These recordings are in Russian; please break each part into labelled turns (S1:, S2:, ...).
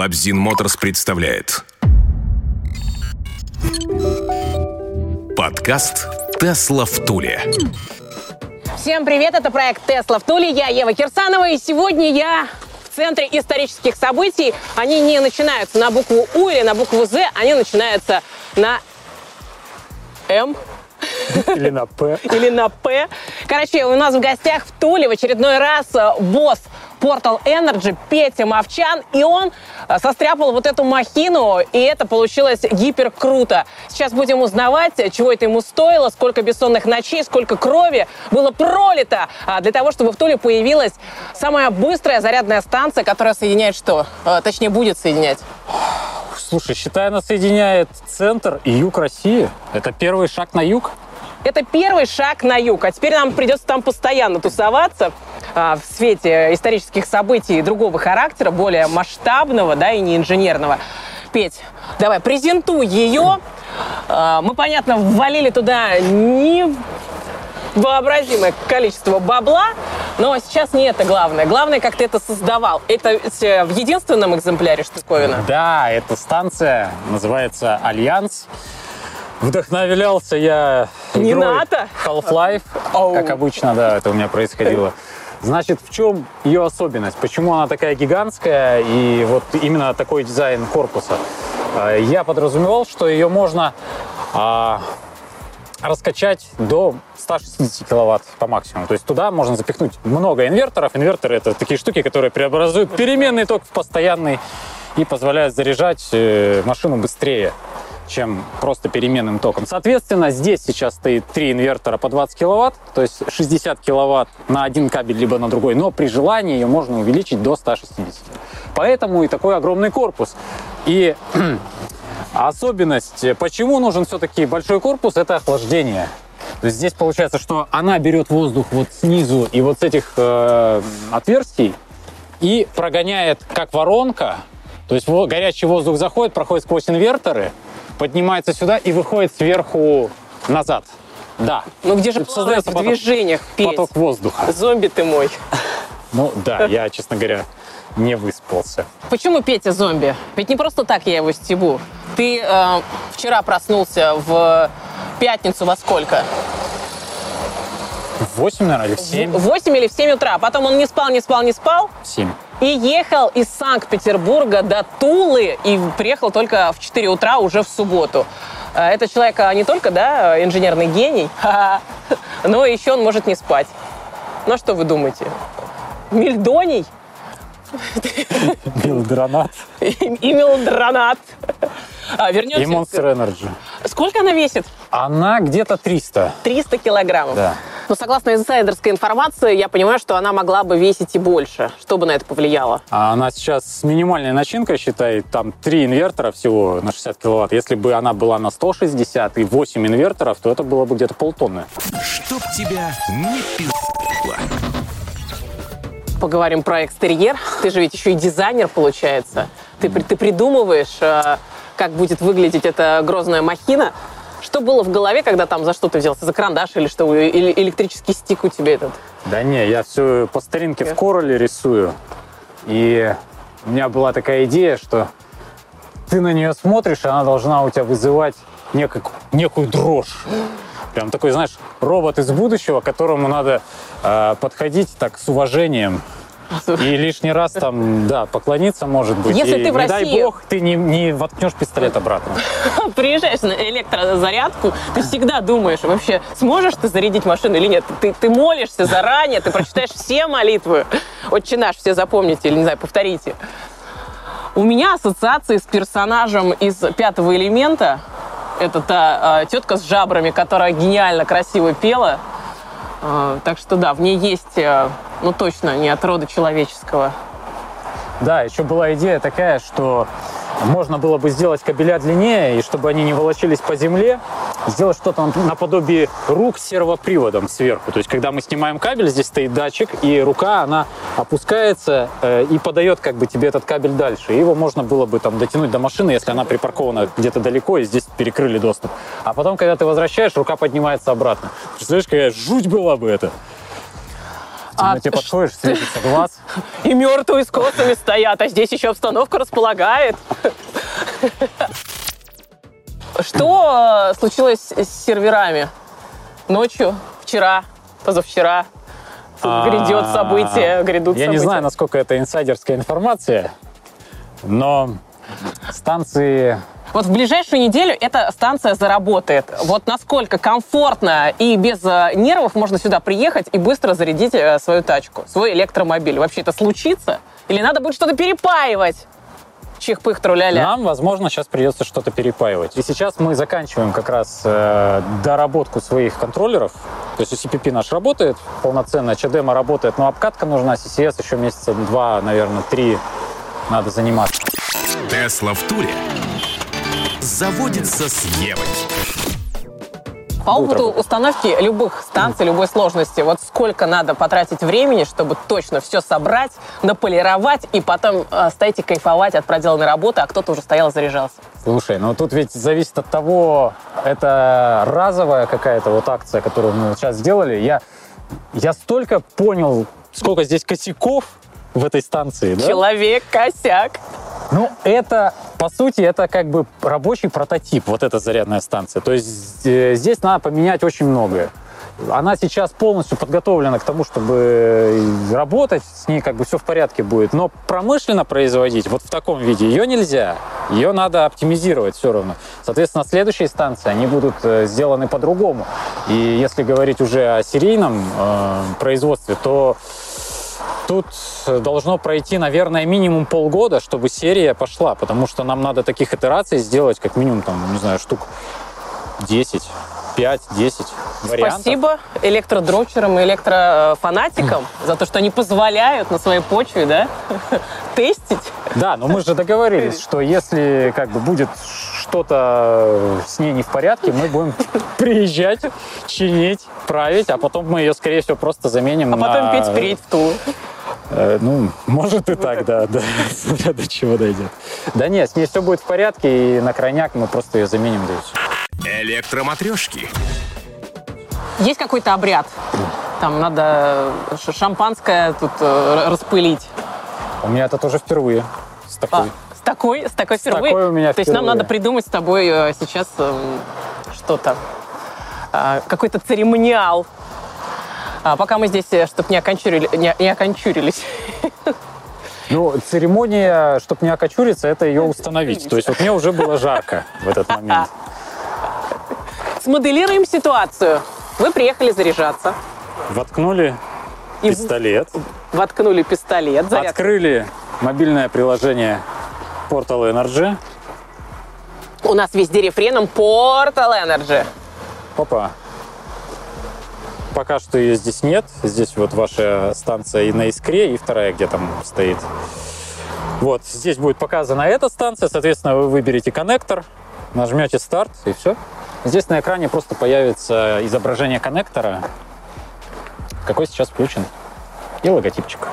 S1: Лабзин Motors представляет Подкаст «Tesla в Туле».
S2: Всем привет, это проект Тесла в Туле, я Ева Кирсанова, и сегодня я в центре исторических событий. Они не начинаются на букву У или на букву З, они начинаются на М.
S3: Или на П.
S2: Или на П. Короче, у нас в гостях в Туле в очередной раз э, босс Portal Energy Петя Мовчан, и он э, состряпал вот эту махину, и это получилось гипер круто. Сейчас будем узнавать, чего это ему стоило, сколько бессонных ночей, сколько крови было пролито а, для того, чтобы в Туле появилась самая быстрая зарядная станция, которая соединяет что? А, Точнее, будет соединять.
S3: Слушай, считай, она соединяет центр и юг России. Это первый шаг на юг.
S2: Это первый шаг на юг, а теперь нам придется там постоянно тусоваться а, в свете исторических событий другого характера, более масштабного, да, и не инженерного. Петь, давай, презентуй ее. А, мы, понятно, ввалили туда невообразимое количество бабла, но сейчас не это главное. Главное, как ты это создавал. Это э, в единственном экземпляре штуковина?
S3: Да, эта станция называется «Альянс». Вдохновлялся я
S2: Не НАТО?
S3: Half-Life,
S2: Оу.
S3: как обычно, да, это у меня происходило. Значит, в чем ее особенность? Почему она такая гигантская и вот именно такой дизайн корпуса? А, Я подразумевал, что ее можно а, раскачать до 160 киловатт по максимуму. То есть туда можно запихнуть много инверторов. Инверторы — это такие штуки, которые преобразуют переменный ток в постоянный и позволяют заряжать э, машину быстрее чем просто переменным током. Соответственно, здесь сейчас стоит три инвертора по 20 киловатт, то есть 60 киловатт на один кабель либо на другой, но при желании ее можно увеличить до 160. Поэтому и такой огромный корпус. И особенность, почему нужен все-таки большой корпус, это охлаждение. То есть здесь получается, что она берет воздух вот снизу и вот с этих э, отверстий и прогоняет как воронка. То есть горячий воздух заходит, проходит сквозь инверторы, поднимается сюда и выходит сверху назад. Да.
S2: Ну где же
S3: создается
S2: в
S3: поток-
S2: движениях, Петь?
S3: Поток воздуха.
S2: Зомби ты мой.
S3: Ну да, я, честно говоря, не выспался.
S2: Почему Петя зомби? Ведь не просто так я его стебу. Ты э, вчера проснулся в пятницу во сколько?
S3: В 8, наверное, или в 7?
S2: В 8 или в 7 утра. Потом он не спал, не спал, не спал.
S3: В 7.
S2: И ехал из Санкт-Петербурга до Тулы и приехал только в 4 утра уже в субботу. Э, Это человек а, не только, да, инженерный гений, но еще он может не спать. Ну а что вы думаете? Мельдоний
S3: Билдронат
S2: и и Мелдронат. А, вернемся.
S3: и Monster Energy.
S2: Сколько она весит?
S3: Она где-то 300.
S2: 300 килограммов.
S3: Да.
S2: Но согласно инсайдерской информации, я понимаю, что она могла бы весить и больше. Что бы на это повлияло?
S3: А она сейчас с минимальной начинкой, считай, там 3 инвертора всего на 60 киловатт. Если бы она была на 160 и 8 инверторов, то это было бы где-то полтонны.
S1: Чтоб тебя не пи***ло.
S2: Поговорим про экстерьер. Ты же ведь еще и дизайнер, получается. Ты, ты придумываешь, э, как будет выглядеть эта грозная махина. Что было в голове, когда там за что ты взялся? За карандаш или что? Или электрический стик у тебя этот?
S3: Да не, я все по старинке в короле рисую. И у меня была такая идея, что ты на нее смотришь, и она должна у тебя вызывать некую, некую дрожь. Прям такой, знаешь, робот из будущего, к которому надо э, подходить так с уважением. И лишний раз там, да, поклониться, может быть.
S2: Если
S3: и,
S2: ты в
S3: не дай
S2: России-
S3: бог, ты не, не воткнешь пистолет обратно.
S2: Приезжаешь на электрозарядку, ты всегда думаешь, вообще, сможешь ты зарядить машину или нет? Ты, ты молишься заранее, ты прочитаешь все молитвы. Отче наш, все запомните, или, не знаю, повторите. У меня ассоциации с персонажем из «Пятого элемента». Это та э, тетка с жабрами, которая гениально красиво пела. Э, так что да, в ней есть, э, ну точно, не от рода человеческого.
S3: Да, еще была идея такая, что можно было бы сделать кабеля длиннее, и чтобы они не волочились по земле, сделать что-то наподобие рук с сервоприводом сверху. То есть, когда мы снимаем кабель, здесь стоит датчик, и рука, она опускается э, и подает как бы тебе этот кабель дальше. И его можно было бы там дотянуть до машины, если она припаркована где-то далеко, и здесь перекрыли доступ. А потом, когда ты возвращаешь, рука поднимается обратно. Представляешь, какая жуть была бы это? В темноте
S2: А
S3: подходишь, светится глаз.
S2: И мертвые с косами стоят, а здесь еще обстановка располагает. Что э, случилось с серверами? Ночью, вчера, позавчера? Грядет событие, грядут
S3: А, Я
S2: события.
S3: не знаю, насколько это инсайдерская информация, но станции
S2: Вот в ближайшую неделю эта станция заработает. Вот насколько комфортно и без э, нервов можно сюда приехать и быстро зарядить э, свою тачку, свой электромобиль. Вообще это случится? Или надо будет что-то перепаивать? Чих-пых, труля-ля.
S3: Нам, возможно, сейчас придется что-то перепаивать. И сейчас мы заканчиваем как раз э, доработку своих контроллеров. То есть CPP наш работает полноценно, ЧДМа работает, но обкатка нужна, CCS еще месяца два, наверное, три надо заниматься.
S1: Тесла в туре заводится с Евой.
S2: По опыту
S3: работать.
S2: установки любых станций, любой сложности, вот сколько надо потратить времени, чтобы точно все собрать, наполировать и потом э, стоять и кайфовать от проделанной работы, а кто-то уже стоял и заряжался.
S3: Слушай, ну тут ведь зависит от того, это разовая какая-то вот акция, которую мы вот сейчас сделали. Я, я столько понял, сколько здесь косяков в этой станции, да?
S2: Человек-косяк.
S3: Ну, это, по сути, это как бы рабочий прототип, вот эта зарядная станция. То есть э, здесь надо поменять очень многое. Она сейчас полностью подготовлена к тому, чтобы работать, с ней как бы все в порядке будет. Но промышленно производить вот в таком виде ее нельзя. Ее надо оптимизировать все равно. Соответственно, следующие станции, они будут э, сделаны по-другому. И если говорить уже о серийном э, производстве, то Тут должно пройти, наверное, минимум полгода, чтобы серия пошла, потому что нам надо таких итераций сделать как минимум, там, не знаю, штук 10, 5-10 вариантов.
S2: Спасибо электродрочерам и электрофанатикам за то, что они позволяют на своей почве, да, тестить.
S3: Да, но мы же договорились, что если как бы будет что-то с ней не в порядке, мы будем приезжать, чинить, править, а потом мы ее, скорее всего, просто заменим
S2: А потом
S3: на...
S2: петь переть в Тулу.
S3: Э, ну, может и так, да, да, смотря до чего дойдет. Да нет, с ней все будет в порядке, и на крайняк мы просто ее заменим, да.
S1: Электроматрешки.
S2: Есть какой-то обряд? Там надо ш- шампанское тут э, распылить.
S3: У меня это тоже впервые с
S2: А,
S3: такой.
S2: с такой, с такой впервые?
S3: такой у меня
S2: То есть нам
S3: впервые.
S2: надо придумать с тобой э, сейчас эм, что-то, а, какой-то церемониал. А, пока мы здесь, чтобы не, окончурили, не, не окончурились.
S3: Ну, церемония, чтобы не окочуриться, это ее установить. То есть вот мне уже было жарко в этот момент.
S2: Смоделируем ситуацию. Вы приехали заряжаться.
S3: Воткнули
S2: И
S3: пистолет,
S2: воткнули пистолет. зарядку.
S3: открыли мобильное приложение Portal Energy.
S2: У нас везде рефреном Portal Energy.
S3: Опа. Пока что ее здесь нет. Здесь вот ваша станция и на искре, и вторая, где там стоит. Вот, здесь будет показана эта станция, соответственно, вы выберете коннектор, нажмете старт, и все. Здесь на экране просто появится изображение коннектора, какой сейчас включен, и логотипчик.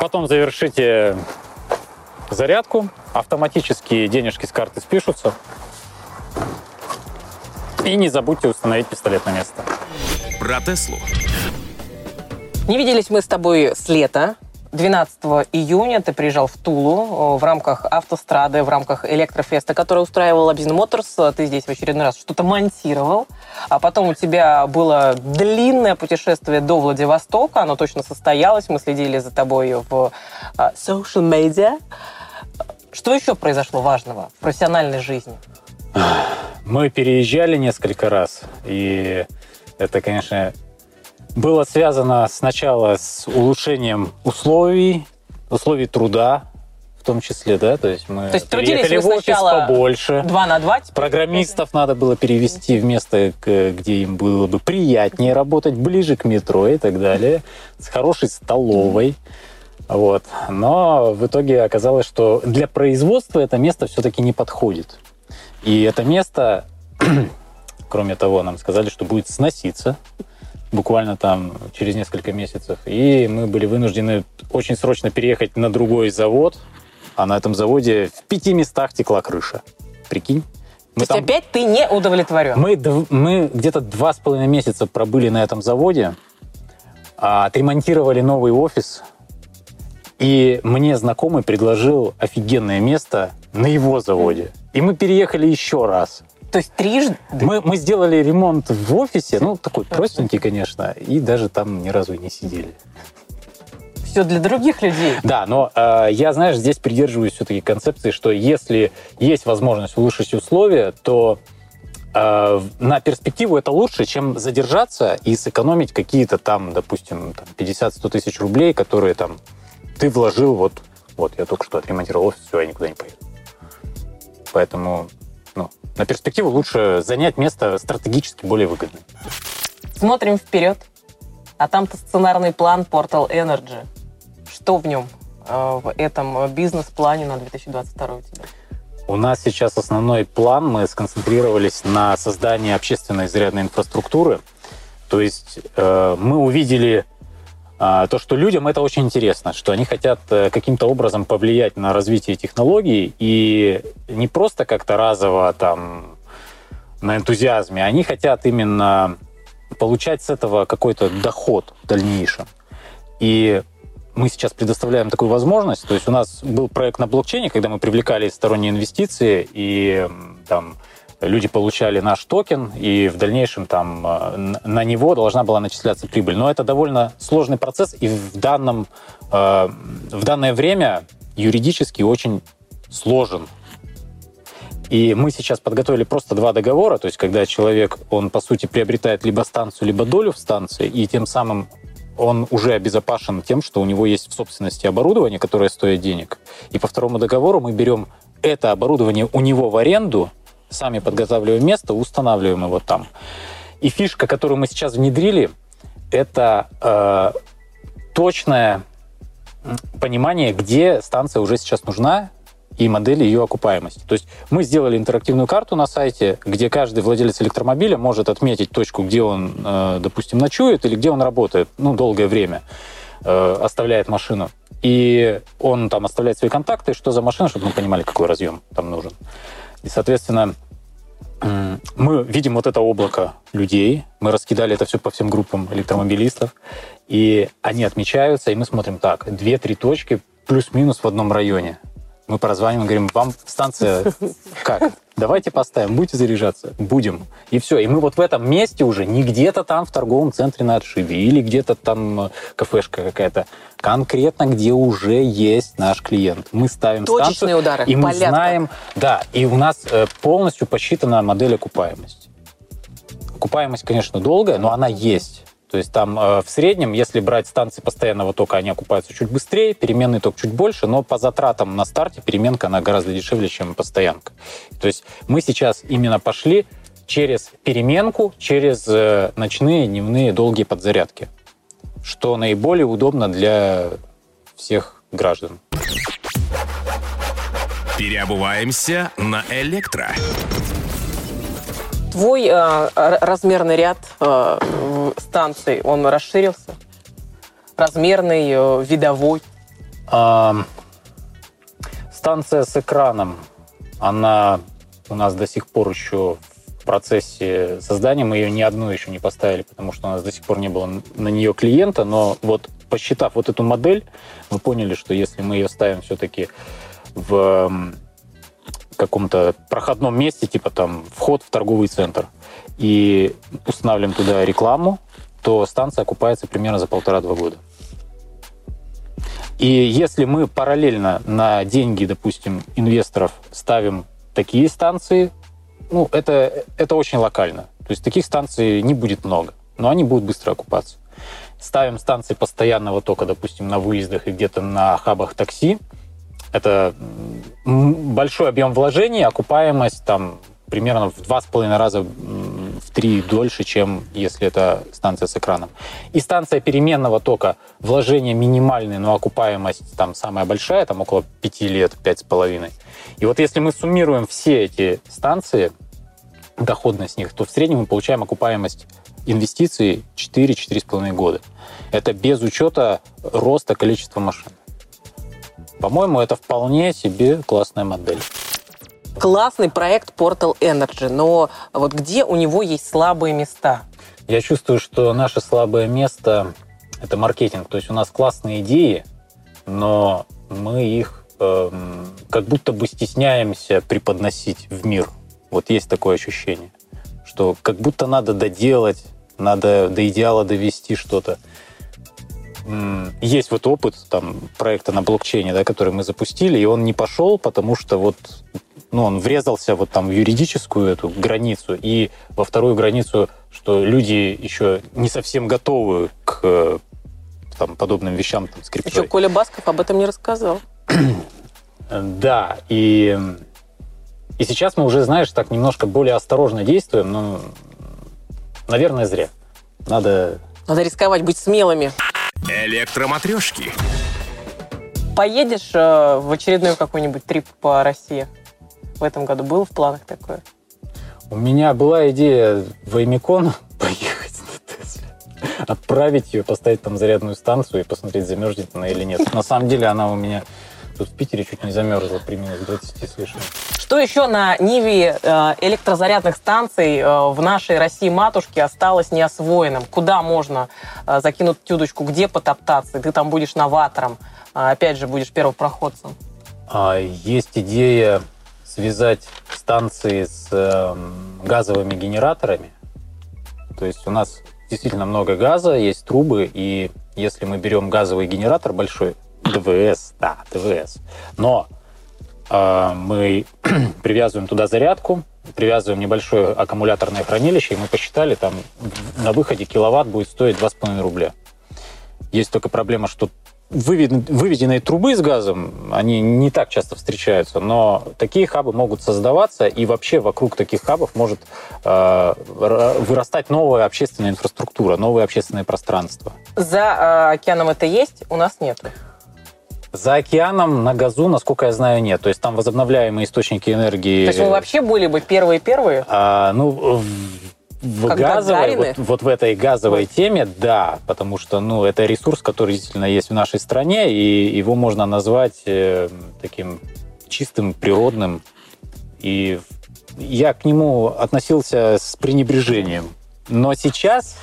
S3: Потом завершите зарядку, автоматически денежки с карты спишутся. И не забудьте установить пистолет на место.
S1: Про Теслу.
S2: Не виделись мы с тобой с лета. 12 июня ты приезжал в Тулу э, в рамках автострады, в рамках электрофеста, который устраивал Абзин Моторс. Ты здесь в очередной раз что-то монтировал. А потом у тебя было длинное путешествие до Владивостока. Оно точно состоялось. Мы следили за тобой в э, social media. Что еще произошло важного в профессиональной жизни?
S3: Мы переезжали несколько раз, и это, конечно, было связано сначала с улучшением условий, условий труда, в том числе, да, то есть мы
S2: То есть
S3: переехали в офис побольше.
S2: Два на два?
S3: Программистов надо было перевести в место, где им было бы приятнее работать, ближе к метро и так далее, с хорошей столовой. Вот. Но в итоге оказалось, что для производства это место все-таки не подходит. И это место, кроме того, нам сказали, что будет сноситься буквально там через несколько месяцев. И мы были вынуждены очень срочно переехать на другой завод, а на этом заводе в пяти местах текла крыша. Прикинь?
S2: То есть опять ты не удовлетворен?
S3: мы, мы где-то два с половиной месяца пробыли на этом заводе. а, отремонтировали новый офис, и мне знакомый предложил офигенное место на его заводе. И мы переехали еще раз.
S2: То есть трижды?
S3: Мы, мы сделали ремонт в офисе, ну, такой простенький, конечно, и даже там ни разу не сидели.
S2: Все для других людей.
S3: Да, но э, я, знаешь, здесь придерживаюсь все-таки концепции, что если есть возможность улучшить условия, то э, на перспективу это лучше, чем задержаться и сэкономить какие-то там, допустим, там 50-100 тысяч рублей, которые там ты вложил, вот, вот я только что отремонтировал офис, все, я никуда не поеду. Поэтому на перспективу лучше занять место стратегически более выгодное.
S2: Смотрим вперед. А там-то сценарный план Portal Energy. Что в нем, э, в этом бизнес-плане на 2022 у тебя?
S3: У нас сейчас основной план, мы сконцентрировались на создании общественной зарядной инфраструктуры. То есть э, мы увидели то, что людям это очень интересно, что они хотят э, каким-то образом повлиять на развитие технологий и не просто как-то разово там на энтузиазме, они хотят именно получать с этого какой-то доход в дальнейшем. И мы сейчас предоставляем такую возможность. То есть у нас был проект на блокчейне, когда мы привлекали сторонние инвестиции, и там люди получали наш токен, и в дальнейшем там э, на него должна была начисляться прибыль. Но это довольно сложный процесс, и в, данном, э, в данное время юридически очень сложен. И мы сейчас подготовили просто два договора, то есть когда человек, он по сути приобретает либо станцию, либо долю в станции, и тем самым он уже обезопасен тем, что у него есть в собственности оборудование, которое стоит денег. И по второму договору мы берем это оборудование у него в аренду, сами подготавливаем место, устанавливаем его там. И фишка, которую мы сейчас внедрили, это э, точное понимание, где станция уже сейчас нужна, и модели ее окупаемости. То есть мы сделали интерактивную карту на сайте, где каждый владелец электромобиля может отметить точку, где он, э, допустим, ночует или где он работает, ну, долгое время э, оставляет машину. И он там оставляет свои контакты, что за машина, чтобы мы понимали, какой разъем там нужен. И, соответственно, мы видим вот это облако людей, мы раскидали это все по всем группам электромобилистов, и они отмечаются, и мы смотрим так, две-три точки плюс-минус в одном районе мы прозваниваем, говорим, вам станция как? Давайте поставим, будете заряжаться? Будем. И все. И мы вот в этом месте уже не где-то там в торговом центре на отшибе или где-то там э, кафешка какая-то. Конкретно, где уже есть наш клиент. Мы ставим
S2: Точечные
S3: станцию,
S2: удары,
S3: и мы
S2: полетка.
S3: знаем, да, и у нас э, полностью посчитана модель окупаемости. Окупаемость, конечно, долгая, но она есть. То есть там э, в среднем, если брать станции постоянного тока, они окупаются чуть быстрее, переменный ток чуть больше, но по затратам на старте переменка, она гораздо дешевле, чем постоянка. То есть мы сейчас именно пошли через переменку, через э, ночные, дневные, долгие подзарядки, что наиболее удобно для всех граждан.
S1: Переобуваемся на электро.
S2: Твой э, размерный ряд э, станций, он расширился? Размерный, э, видовой?
S3: А, станция с экраном, она у нас до сих пор еще в процессе создания. Мы ее ни одну еще не поставили, потому что у нас до сих пор не было на нее клиента. Но вот посчитав вот эту модель, мы поняли, что если мы ее ставим все-таки в каком-то проходном месте, типа там вход в торговый центр, и устанавливаем туда рекламу, то станция окупается примерно за полтора-два года. И если мы параллельно на деньги, допустим, инвесторов ставим такие станции, ну, это, это очень локально. То есть таких станций не будет много, но они будут быстро окупаться. Ставим станции постоянного тока, допустим, на выездах и где-то на хабах такси, это большой объем вложений, окупаемость там примерно в два с половиной раза в три дольше, чем если это станция с экраном. И станция переменного тока, вложение минимальное, но окупаемость там самая большая, там около пяти лет, пять с половиной. И вот если мы суммируем все эти станции, доходность с них, то в среднем мы получаем окупаемость инвестиций 4-4,5 года. Это без учета роста количества машин. По-моему, это вполне себе классная модель.
S2: Классный проект Portal Energy, но вот где у него есть слабые места?
S3: Я чувствую, что наше слабое место это маркетинг. То есть у нас классные идеи, но мы их эм, как будто бы стесняемся преподносить в мир. Вот есть такое ощущение, что как будто надо доделать, надо до идеала довести что-то. Есть вот опыт там проекта на блокчейне, да, который мы запустили, и он не пошел, потому что вот ну, он врезался вот там в юридическую эту границу и во вторую границу, что люди еще не совсем готовы к э, там, подобным вещам там, с
S2: Еще
S3: криптой.
S2: Коля Басков об этом не рассказал.
S3: Да, и, и сейчас мы уже, знаешь, так немножко более осторожно действуем, но, наверное, зря. Надо...
S2: Надо рисковать, быть смелыми.
S1: Электроматрешки.
S2: Поедешь э, в очередной какой-нибудь трип по России? В этом году было в планах такое?
S3: У меня была идея в Аймикон поехать на Тесле, отправить ее, поставить там зарядную станцию и посмотреть, замерзнет она или нет. На самом деле она у меня тут в Питере чуть не замерзла при минус 20 с лишним.
S2: Что еще на Ниве э, электрозарядных станций э, в нашей России матушке осталось неосвоенным? Куда можно э, закинуть тюдочку, где потоптаться? Ты там будешь новатором, а, опять же, будешь первопроходцем.
S3: А, Есть идея связать станции с эм, газовыми генераторами. То есть у нас действительно много газа, есть трубы, и если мы берем газовый генератор большой, ДВС, да, ДВС, но э, мы привязываем туда зарядку, привязываем небольшое аккумуляторное хранилище, и мы посчитали, там на выходе киловатт будет стоить 2,5 рубля. Есть только проблема, что выведен- выведенные трубы с газом, они не так часто встречаются, но такие хабы могут создаваться, и вообще вокруг таких хабов может э, ра- вырастать новая общественная инфраструктура, новые общественные пространства.
S2: За э, океаном это есть, у нас нет.
S3: За океаном на газу, насколько я знаю, нет. То есть там возобновляемые источники энергии.
S2: То есть мы вообще были бы первые-первые?
S3: А, ну, в,
S2: Как
S3: газовой, вот, вот в этой газовой теме, да, потому что, ну, это ресурс, который действительно есть в нашей стране, и его можно назвать э, таким чистым, природным, и я к нему относился с пренебрежением. Но сейчас,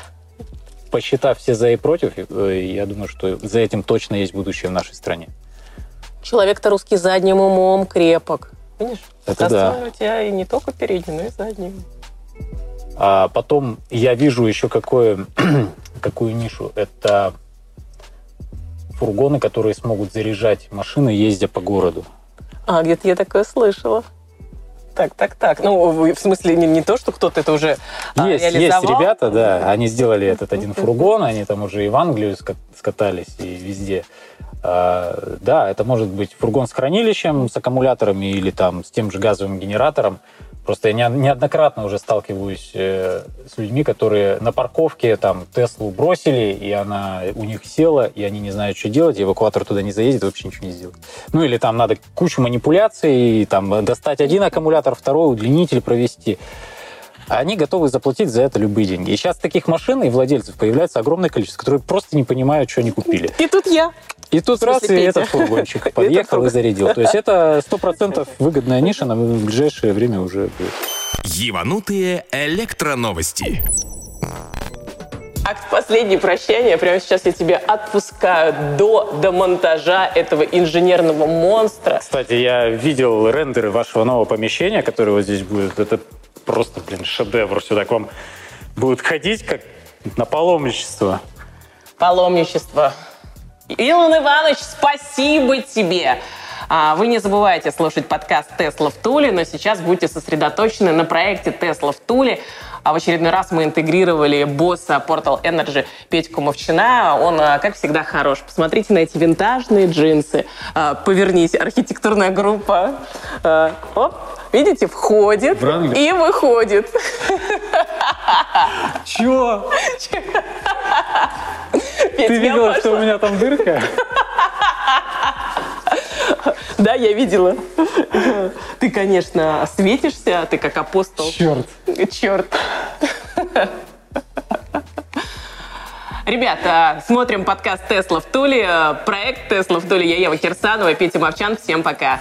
S3: посчитав все за и против, э, я думаю, что за этим точно есть будущее в нашей стране.
S2: Человек-то русский задним умом крепок. Видишь?
S3: Это да.
S2: У тебя и не только передний, но и задний.
S3: А потом я вижу еще какое, какую нишу. Это фургоны, которые смогут заряжать машины, ездя по городу.
S2: А, где-то я такое слышала. Так, так, так. Ну, в смысле, не, не то, что кто-то это уже а,
S3: Есть, есть
S2: реализовал?
S3: ребята, да, они сделали этот один фургон, они там уже и в Англию ска- скатались, и везде. А, да, это может быть фургон с хранилищем, с аккумуляторами или там с тем же газовым генератором. Просто я не- неоднократно уже сталкиваюсь э, с людьми, которые на парковке там Теслу бросили, и она у них села, и они не знают, что делать, и эвакуатор туда не заедет, и вообще ничего не сделает. Ну или там надо кучу манипуляций, там достать один аккумулятор, второй, удлинитель провести. Они готовы заплатить за это любые деньги. И сейчас таких машин и владельцев появляется огромное количество, которые просто не понимают, что они купили.
S2: И тут я.
S3: И тут раз, и этот фургончик подъехал и зарядил. То есть это сто процентов выгодная ниша, на в ближайшее время уже будет.
S1: Еванутые электроновости.
S2: Акт последней прощания. Прямо сейчас я тебя отпускаю до, до монтажа этого инженерного монстра.
S3: Кстати, я видел рендеры вашего нового помещения, которое вот здесь будет. Это просто, блин, шедевр. Все так вам будут ходить, как на паломничество.
S2: Паломничество. Илон Иванович, спасибо тебе. А, Вы не забывайте слушать подкаст «Тесла в Туле», но сейчас будьте сосредоточены на проекте «Тесла в Туле». А в очередной раз мы интегрировали босса Portal Energy Петьку Мовчина. Он, а, как всегда, хорош. Посмотрите на эти винтажные джинсы. А, Повернись, архитектурная группа. А, Оп, видите, входит и выходит.
S3: Чего? Ты видела, что у меня там дырка?
S2: Да, я видела. Ты, конечно, светишься, ты как апостол.
S3: Черт.
S2: Черт. Ребята, смотрим подкаст «Тесла в Туле», проект «Тесла в Туле». Я Ева Кирсанова, Петя Мовчан. Всем пока.